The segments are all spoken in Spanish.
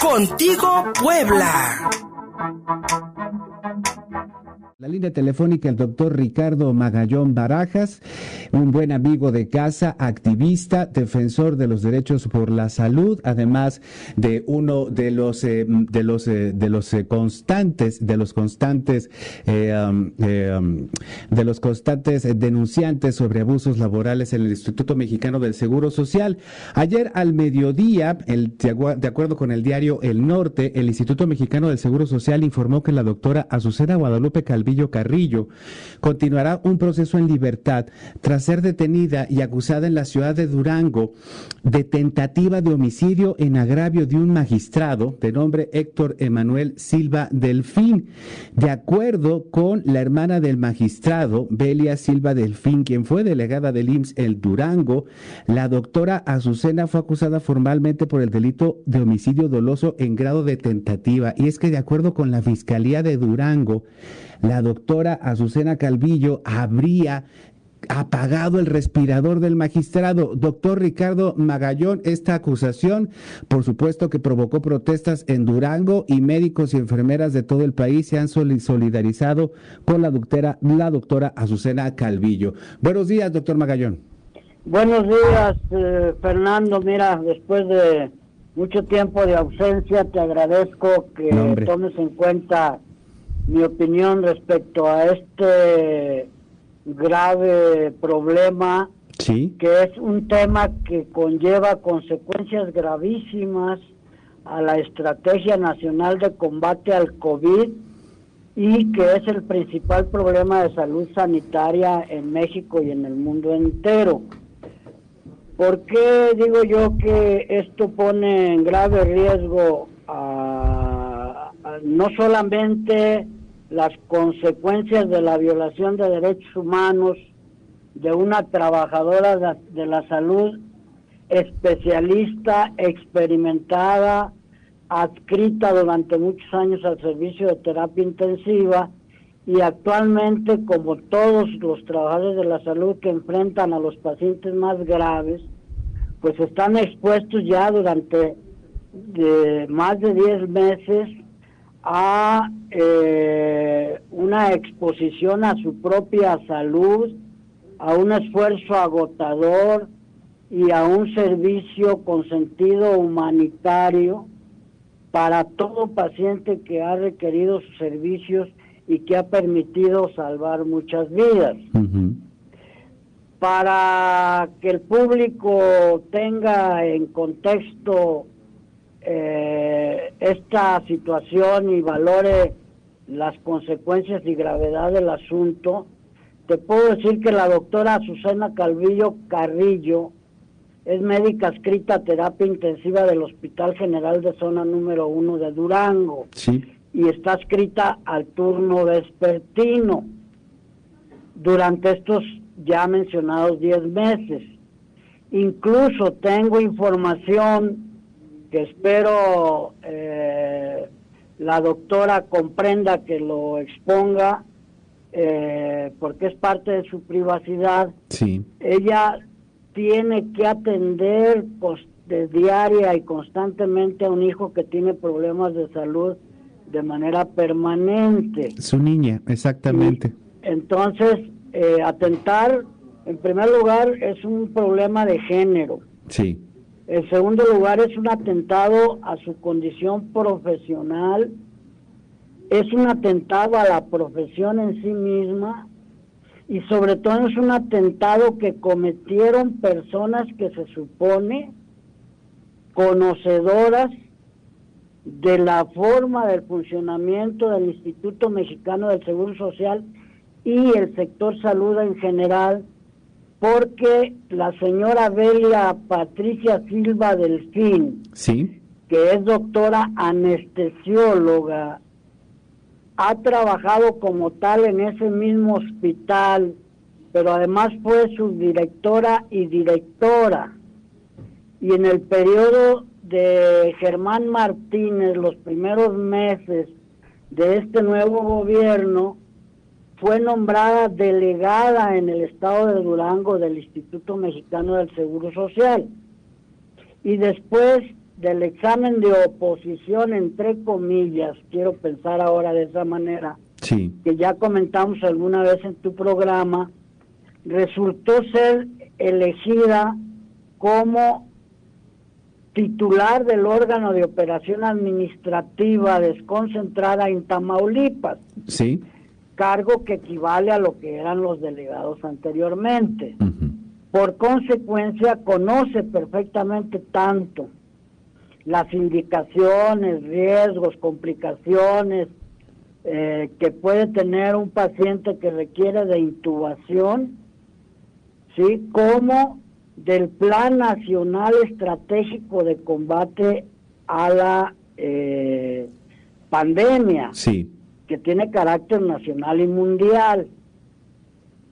Contigo Puebla. La línea telefónica el doctor Ricardo Magallón Barajas, un buen amigo de casa, activista, defensor de los derechos por la salud, además de uno de los eh, de los eh, de los eh, constantes de los constantes de los constantes denunciantes sobre abusos laborales en el Instituto Mexicano del Seguro Social. Ayer al mediodía, de acuerdo con el diario El Norte, el Instituto Mexicano del Seguro Social informó que la doctora Azucena Guadalupe Carrillo continuará un proceso en libertad tras ser detenida y acusada en la ciudad de Durango de tentativa de homicidio en agravio de un magistrado de nombre Héctor Emanuel Silva Delfín. De acuerdo con la hermana del magistrado, Belia Silva Delfín, quien fue delegada del IMSS el Durango, la doctora Azucena fue acusada formalmente por el delito de homicidio doloso en grado de tentativa. Y es que de acuerdo con la Fiscalía de Durango, la doctora Azucena Calvillo habría apagado el respirador del magistrado. Doctor Ricardo Magallón, esta acusación, por supuesto que provocó protestas en Durango y médicos y enfermeras de todo el país se han solidarizado con la doctora, la doctora Azucena Calvillo. Buenos días, doctor Magallón. Buenos días, eh, Fernando. Mira, después de mucho tiempo de ausencia, te agradezco que tomes en cuenta mi opinión respecto a este grave problema, sí. que es un tema que conlleva consecuencias gravísimas a la Estrategia Nacional de Combate al COVID y que es el principal problema de salud sanitaria en México y en el mundo entero. ¿Por qué digo yo que esto pone en grave riesgo a no solamente las consecuencias de la violación de derechos humanos de una trabajadora de la salud especialista, experimentada, adscrita durante muchos años al servicio de terapia intensiva y actualmente, como todos los trabajadores de la salud que enfrentan a los pacientes más graves, pues están expuestos ya durante de más de 10 meses a eh, una exposición a su propia salud, a un esfuerzo agotador y a un servicio con sentido humanitario para todo paciente que ha requerido sus servicios y que ha permitido salvar muchas vidas. Para que el público tenga en contexto eh, esta situación y valore las consecuencias y gravedad del asunto, te puedo decir que la doctora Susana Calvillo Carrillo es médica escrita a terapia intensiva del Hospital General de Zona número 1 de Durango. Y está escrita al turno vespertino durante estos ya mencionados 10 meses. Incluso tengo información que espero eh, la doctora comprenda que lo exponga eh, porque es parte de su privacidad. Sí. Ella tiene que atender de diaria y constantemente a un hijo que tiene problemas de salud de manera permanente. Su niña, exactamente. entonces, eh, atentar, en primer lugar, es un problema de género. Sí. En segundo lugar, es un atentado a su condición profesional, es un atentado a la profesión en sí misma. Y sobre todo es un atentado que cometieron personas que se supone conocedoras de la forma del funcionamiento del Instituto Mexicano del Seguro Social y el sector salud en general porque la señora Belia Patricia Silva Delfín, sí. que es doctora anestesióloga, ha trabajado como tal en ese mismo hospital, pero además fue subdirectora y directora. Y en el periodo de Germán Martínez, los primeros meses de este nuevo gobierno, fue nombrada delegada en el estado de Durango del Instituto Mexicano del Seguro Social. y después del examen de oposición, entre comillas, quiero pensar ahora de esa manera, Sí. que ya comentamos alguna vez en tu programa, resultó ser elegida como titular del órgano de operación administrativa desconcentrada en Tamaulipas, Sí. Cargo que equivale a lo que eran los delegados anteriormente. Por consecuencia, conoce perfectamente tanto las indicaciones, riesgos, complicaciones eh, que puede tener un paciente que requiere de intubación, ¿sí? como del Plan Nacional Estratégico de Combate a la eh, Pandemia Sí. Que tiene carácter nacional y mundial.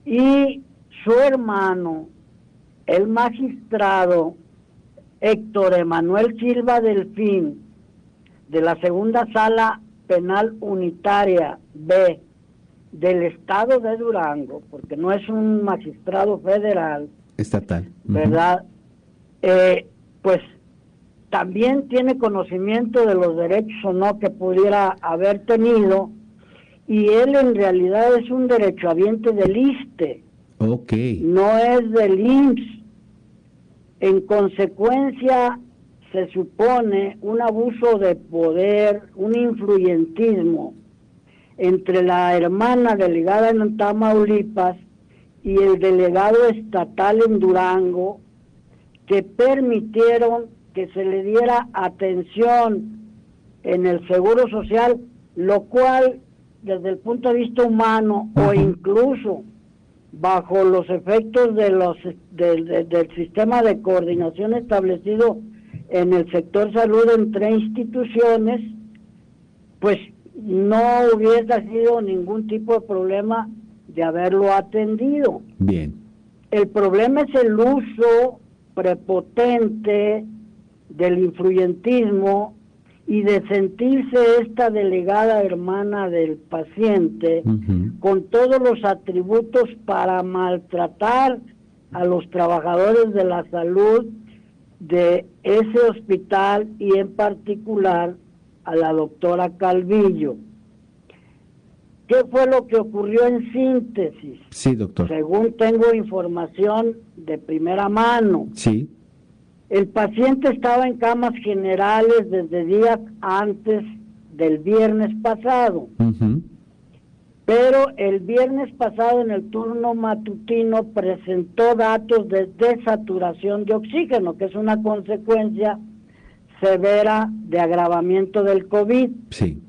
Y su hermano, el magistrado Héctor Emanuel Silva Delfín, de la segunda sala penal unitaria B del estado de Durango, porque no es un magistrado federal, Estatal. ¿verdad? Eh, pues también tiene conocimiento de los derechos o no que pudiera haber tenido y él en realidad es un derechohabiente del ISTE, Ok. no es del IMSS. En consecuencia, se supone un abuso de poder, un influyentismo entre la hermana delegada en Tamaulipas y el delegado estatal en Durango, que permitieron que se le diera atención en el Seguro Social, lo cual desde el punto de vista humano o incluso bajo los efectos de los del- sistema de coordinación establecido en el sector salud entre instituciones, pues no hubiese sido ningún tipo de problema de haberlo atendido. Bien. El problema es el uso prepotente del influyentismo y de sentirse esta delegada hermana del paciente con todos los atributos para maltratar a los trabajadores de la salud de ese hospital y en particular a la doctora Calvillo. ¿Qué fue lo que ocurrió en síntesis? Sí, doctor. Según tengo información de primera mano, Sí. El paciente estaba en camas generales desde días antes del viernes pasado, pero el viernes pasado en el turno matutino presentó datos de desaturación de oxígeno, que es una consecuencia severa de agravamiento del COVID. Sí.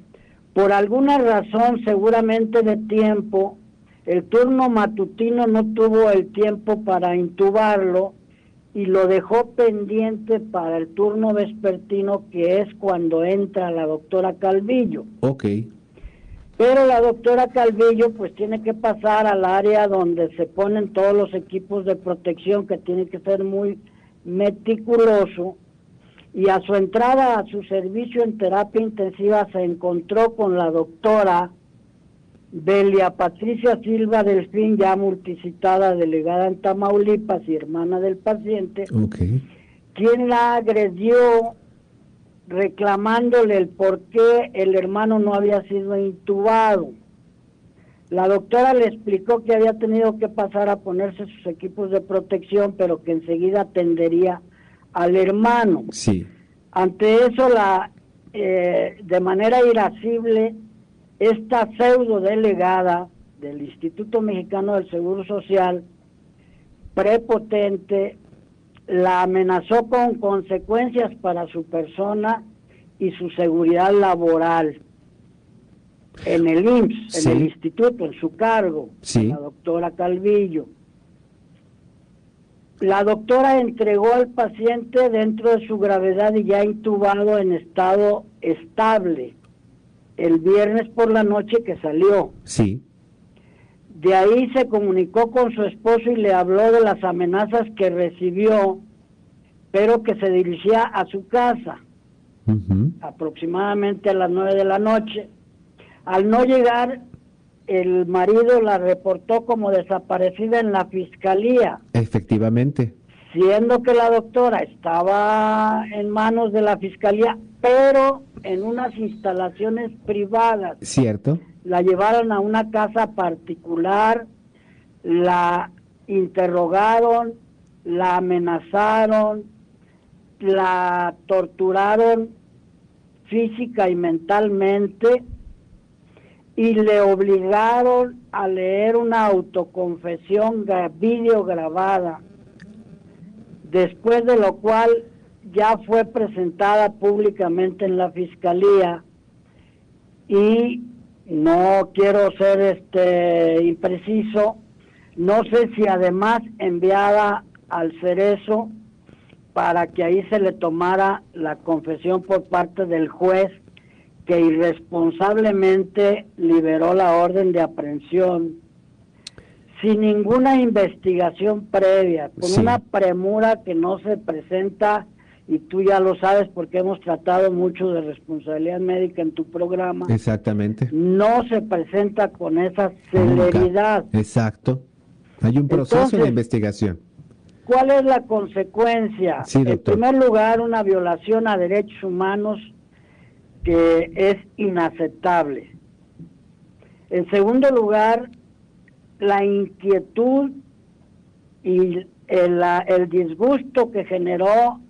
Por alguna razón, seguramente de tiempo, el turno matutino no tuvo el tiempo para intubarlo y lo dejó pendiente para el turno vespertino, que es cuando entra la doctora Calvillo. Ok. Pero la doctora Calvillo pues tiene que pasar al área donde se ponen todos los equipos de protección que tiene que ser muy meticuloso y a su entrada a su servicio en terapia intensiva se encontró con la doctora Belia Patricia Silva Delfín, ya multicitada delegada en Tamaulipas y hermana del paciente, Ok. quien la agredió reclamándole el por qué el hermano no había sido intubado. La doctora le explicó que había tenido que pasar a ponerse sus equipos de protección, pero que enseguida atendería al hermano. Sí. Ante eso, la, eh, de manera irascible, esta pseudo delegada del Instituto Mexicano del Seguro Social, prepotente, la amenazó con consecuencias para su persona y su seguridad laboral en el IMSS, Sí. en el instituto, en su cargo, Sí. la doctora Calvillo. La doctora entregó al paciente dentro de su gravedad y ya intubado en estado estable el viernes por la noche que salió. Sí. De ahí se comunicó con su esposo y le habló de las amenazas que recibió, pero que se dirigía a su casa aproximadamente a las nueve de la noche. Al no llegar, el marido la reportó como desaparecida en la fiscalía. Efectivamente. Siendo que la doctora estaba en manos de la fiscalía, pero en unas instalaciones privadas. Cierto. La llevaron a una casa particular, la interrogaron, la amenazaron, la torturaron física y mentalmente y le obligaron a leer una autoconfesión video grabada, después de lo cual ya fue presentada públicamente en la fiscalía y no quiero ser este impreciso, no sé si además enviada al cerezo para que ahí se le tomara la confesión por parte del juez que irresponsablemente liberó la orden de aprehensión sin ninguna investigación previa, con una premura que no se presenta, y tú ya lo sabes porque hemos tratado mucho de responsabilidad médica en tu programa. Exactamente. No se presenta con esa celeridad. Exacto. Hay un proceso de investigación. ¿Cuál es la consecuencia? en primer lugar, una violación a derechos humanos que es inaceptable. En segundo lugar, la inquietud y el, el, disgusto que generó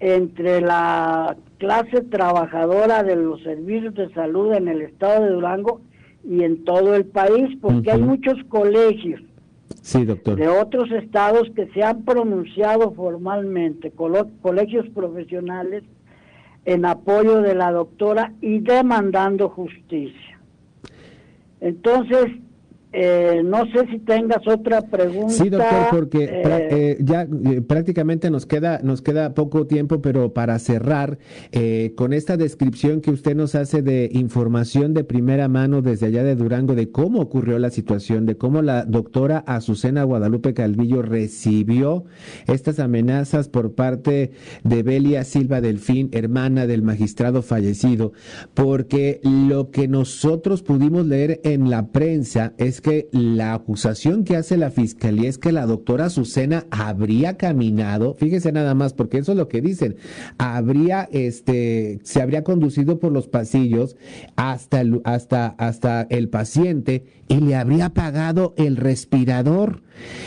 entre la clase trabajadora de los servicios de salud en el estado de Durango y en todo el país, porque hay muchos colegios sí, doctor. de otros estados que se han pronunciado formalmente, colegios profesionales, en apoyo de la doctora y demandando justicia. Entonces, eh, no sé si tengas otra pregunta. Sí, doctor, porque eh, eh, ya prácticamente nos queda nos queda poco tiempo, pero para cerrar con esta descripción que usted nos hace de información de primera mano desde allá de Durango de cómo ocurrió la situación, de cómo la doctora Azucena Guadalupe Calvillo recibió estas amenazas por parte de Belia Silva Delfín, hermana del magistrado fallecido, porque lo que nosotros pudimos leer en la prensa es que la acusación que hace la fiscalía es que la doctora Azucena habría caminado, fíjese nada más, porque eso es lo que dicen, habría, este, se habría conducido por los pasillos hasta el, hasta, hasta el paciente y le habría apagado el respirador.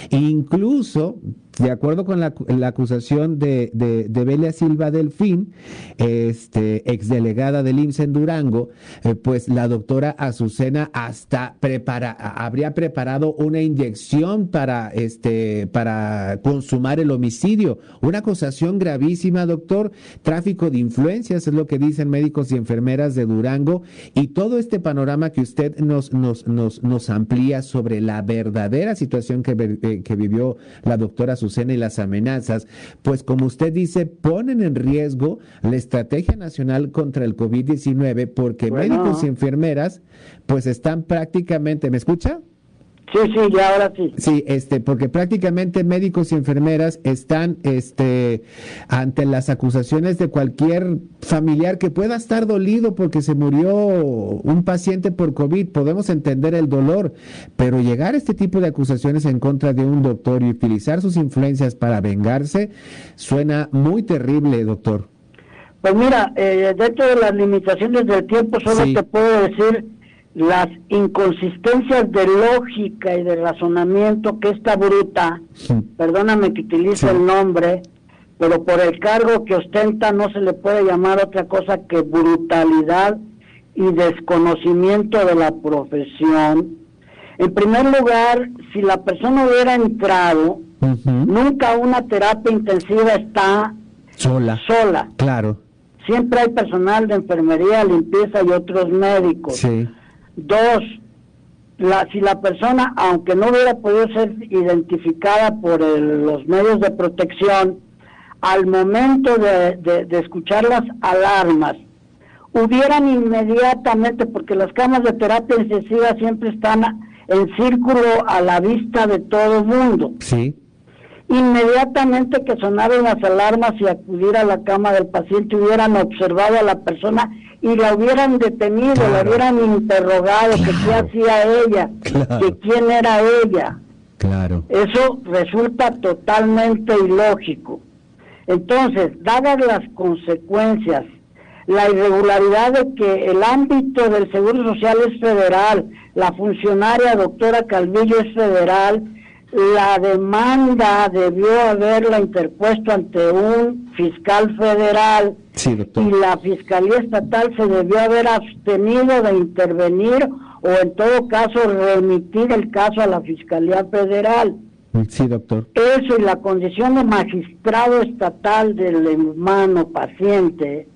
Incluso de acuerdo con la, acusación de, de, Belia Silva Delfín, este, exdelegada del IMSS en Durango, eh, pues la doctora Azucena hasta prepara, habría preparado una inyección para, este, para consumar el homicidio. Una acusación gravísima, doctor. Tráfico de influencias es lo que dicen médicos y enfermeras de Durango. Y todo este panorama que usted nos, nos, nos, nos amplía sobre la verdadera situación que, eh, que vivió la doctora Azucena y las amenazas, pues como usted dice, ponen en riesgo la estrategia nacional contra el COVID-19 porque médicos y enfermeras pues están prácticamente, ¿me escucha? Sí, sí, ya ahora sí. Sí, este, porque prácticamente médicos y enfermeras están, este, ante las acusaciones de cualquier familiar que pueda estar dolido porque se murió un paciente por COVID. Podemos entender el dolor, pero llegar a este tipo de acusaciones en contra de un doctor y utilizar sus influencias para vengarse suena muy terrible, doctor. Pues mira, eh, dentro de las limitaciones del tiempo, solo te puedo decir las inconsistencias de lógica y de razonamiento que esta bruta, perdóname que utilice el nombre, pero por el cargo que ostenta no se le puede llamar otra cosa que brutalidad y desconocimiento de la profesión. En primer lugar, si la persona hubiera entrado, nunca una terapia intensiva está sola. sola. Claro. Siempre hay personal de enfermería, limpieza y otros médicos. Sí. Dos, la, si la persona, aunque no hubiera podido ser identificada por los medios de protección, al momento de, escuchar las alarmas, hubieran inmediatamente, porque las camas de terapia intensiva siempre están en círculo a la vista de todo el mundo. Sí. Inmediatamente que sonaron las alarmas y acudir a la cama del paciente hubieran observado a la persona y la hubieran detenido, la hubieran interrogado, que qué hacía ella, que quién era ella. Claro. Eso resulta totalmente ilógico. Entonces, dadas las consecuencias, la irregularidad de que el ámbito del Seguro Social es federal, la funcionaria doctora Calvillo es federal, la demanda debió haberla interpuesto ante un fiscal federal y la Fiscalía Estatal se debió haber abstenido de intervenir o en todo caso remitir el caso a la Fiscalía Federal. Sí, doctor. Eso y la condición de magistrado estatal del hermano paciente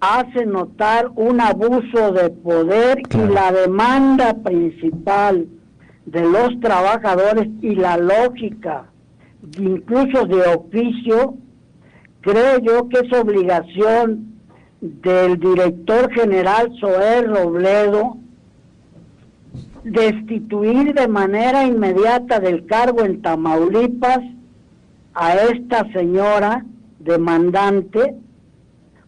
hace notar un abuso de poder y la demanda principal de los trabajadores y la lógica, incluso de oficio, creo yo que es obligación del director general Zoé Robledo destituir de manera inmediata del cargo en Tamaulipas a esta señora demandante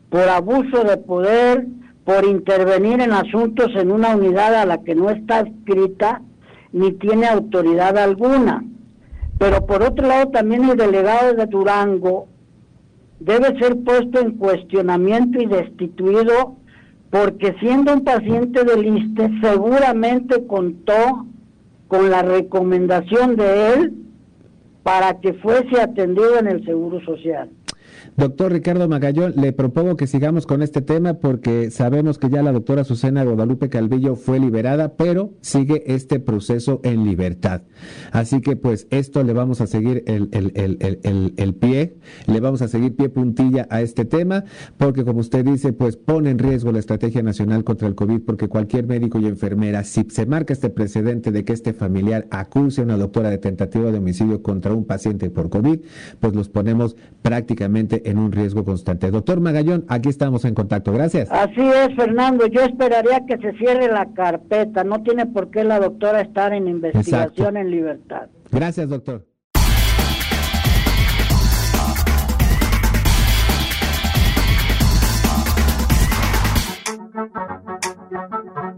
por abuso de poder, por intervenir en asuntos en una unidad a la que no está escrita ni tiene autoridad alguna. Pero por otro lado también el delegado de Durango debe ser puesto en cuestionamiento y destituido porque siendo un paciente del ISTE seguramente contó con la recomendación de él para que fuese atendido en el Seguro Social. Doctor Ricardo Magallón, le propongo que sigamos con este tema porque sabemos que ya la doctora Susana Guadalupe Calvillo fue liberada, pero sigue este proceso en libertad. Así que pues esto le vamos a seguir el, el, pie, le vamos a seguir pie puntilla a este tema, porque como usted dice, pues pone en riesgo la estrategia nacional contra el COVID, porque cualquier médico y enfermera, si se marca este precedente de que este familiar acuse a una doctora de tentativa de homicidio contra un paciente por COVID, pues los ponemos prácticamente en un riesgo constante. Doctor Magallón, aquí estamos en contacto. Gracias. Así es, Fernando. Yo esperaría que se cierre la carpeta. No tiene por qué la doctora estar en investigación en libertad. Gracias, doctor.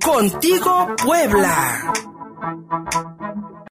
Contigo, Puebla.